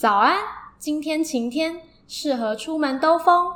早安今天晴天适合出门兜风。